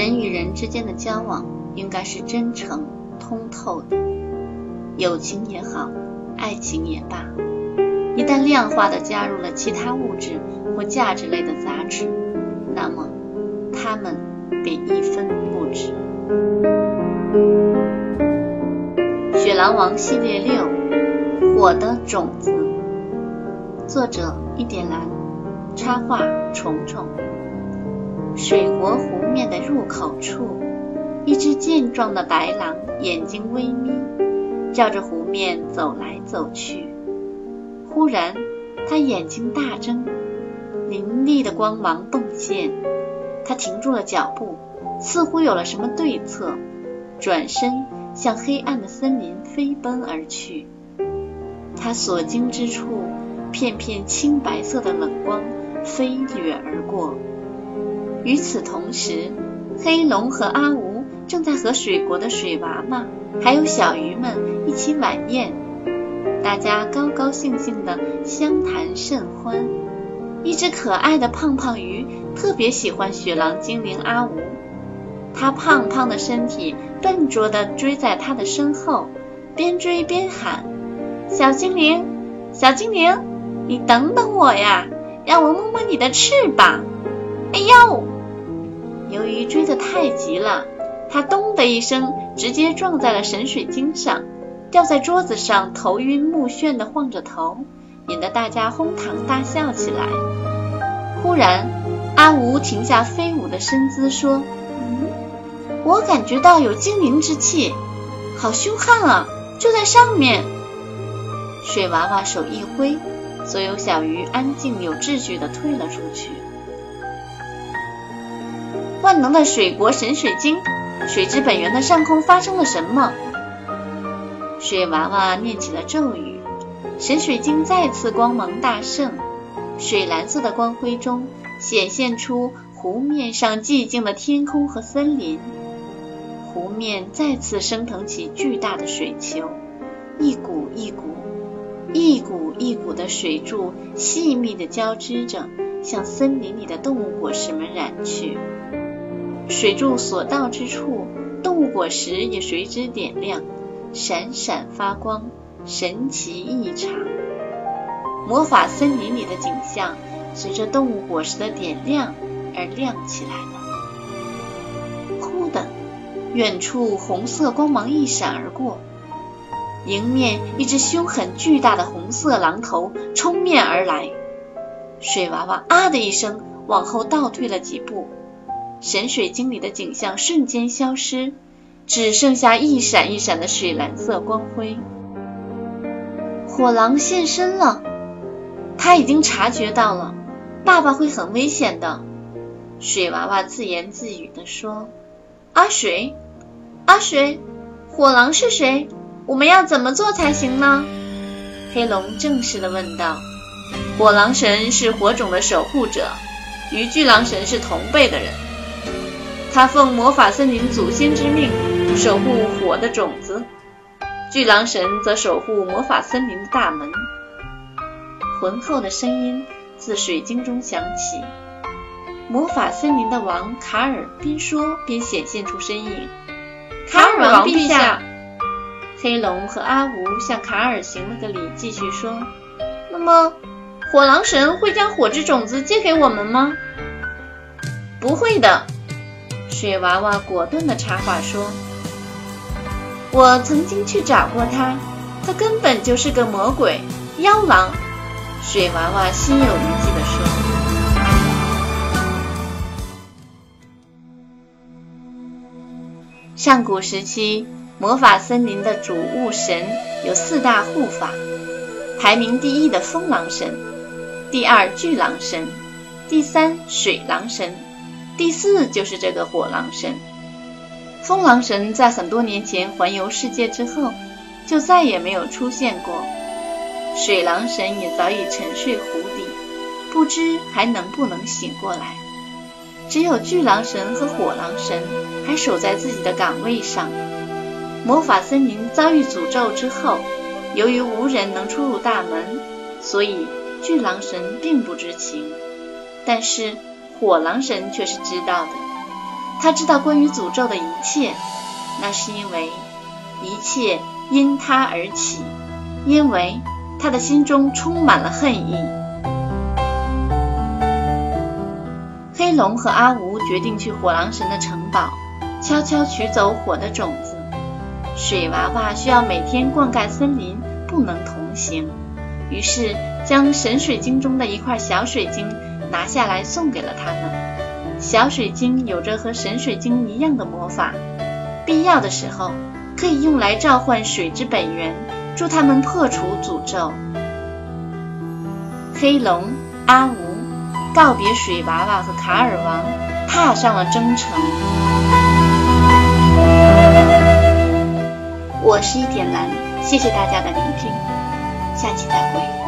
人与人之间的交往应该是真诚、通透的，友情也好，爱情也罢，一旦量化的加入了其他物质或价值类的杂质，那么它们便一分不值。《雪狼王》系列六，《火的种子》，作者：一点蓝，插画：虫虫。水国湖面的入口处，一只健壮的白狼，眼睛微眯，绕着湖面走来走去。忽然，它眼睛大睁，凌厉的光芒迸现。它停住了脚步，似乎有了什么对策，转身向黑暗的森林飞奔而去。它所经之处，片片青白色的冷光飞掠而过。与此同时，黑龙和阿吴正在和水国的水娃娃还有小鱼们一起晚宴，大家高高兴兴的相谈甚欢。一只可爱的胖胖鱼特别喜欢雪狼精灵阿吴，它胖胖的身体笨拙的追在它的身后，边追边喊：“小精灵，小精灵，你等等我呀，让我摸摸你的翅膀。”哎呦！由于追得太急了，他咚的一声直接撞在了神水晶上，掉在桌子上，头晕目眩的晃着头，引得大家哄堂大笑起来。忽然，阿吴停下飞舞的身姿，说：“嗯，我感觉到有精灵之气，好凶悍啊！就在上面。”水娃娃手一挥，所有小鱼安静有秩序的退了出去。万能的水国神水晶，水之本源的上空发生了什么？水娃娃念起了咒语，神水晶再次光芒大盛，水蓝色的光辉中显现出湖面上寂静的天空和森林。湖面再次升腾起巨大的水球，一股一股、一股一股的水柱细密的交织着，向森林里的动物果实们染去。水柱所到之处，动物果实也随之点亮，闪闪发光，神奇异常。魔法森林里的景象随着动物果实的点亮而亮起来了。忽的，远处红色光芒一闪而过，迎面一只凶狠巨大的红色狼头冲面而来。水娃娃啊的一声，往后倒退了几步。神水晶里的景象瞬间消失，只剩下一闪一闪的水蓝色光辉。火狼现身了，他已经察觉到了，爸爸会很危险的。水娃娃自言自语地说：“阿水，阿水，火狼是谁？我们要怎么做才行呢？”黑龙正式地问道：“火狼神是火种的守护者，与巨狼神是同辈的人。”他奉魔法森林祖先之命守护火的种子，巨狼神则守护魔法森林的大门。浑厚的声音自水晶中响起。魔法森林的王卡尔边说边显现出身影。卡尔王陛下，黑龙和阿吴向卡尔行了个礼，继续说：“那么，火狼神会将火之种子借给我们吗？”“不会的。”水娃娃果断的插话说：“我曾经去找过他，他根本就是个魔鬼妖狼。”水娃娃心有余悸的说：“上古时期，魔法森林的主物神有四大护法，排名第一的风狼神，第二巨狼神，第三水狼神。”第四就是这个火狼神，风狼神在很多年前环游世界之后，就再也没有出现过。水狼神也早已沉睡湖底，不知还能不能醒过来。只有巨狼神和火狼神还守在自己的岗位上。魔法森林遭遇诅咒之后，由于无人能出入大门，所以巨狼神并不知情。但是。火狼神却是知道的，他知道关于诅咒的一切，那是因为一切因他而起，因为他的心中充满了恨意。黑龙和阿吴决定去火狼神的城堡，悄悄取走火的种子。水娃娃需要每天灌溉森林，不能同行，于是将神水晶中的一块小水晶拿下来送给了他们。小水晶有着和神水晶一样的魔法，必要的时候可以用来召唤水之本源，助他们破除诅咒。黑龙阿吴告别水娃娃和卡尔王，踏上了征程。我是一点蓝，谢谢大家的聆听，下期再会。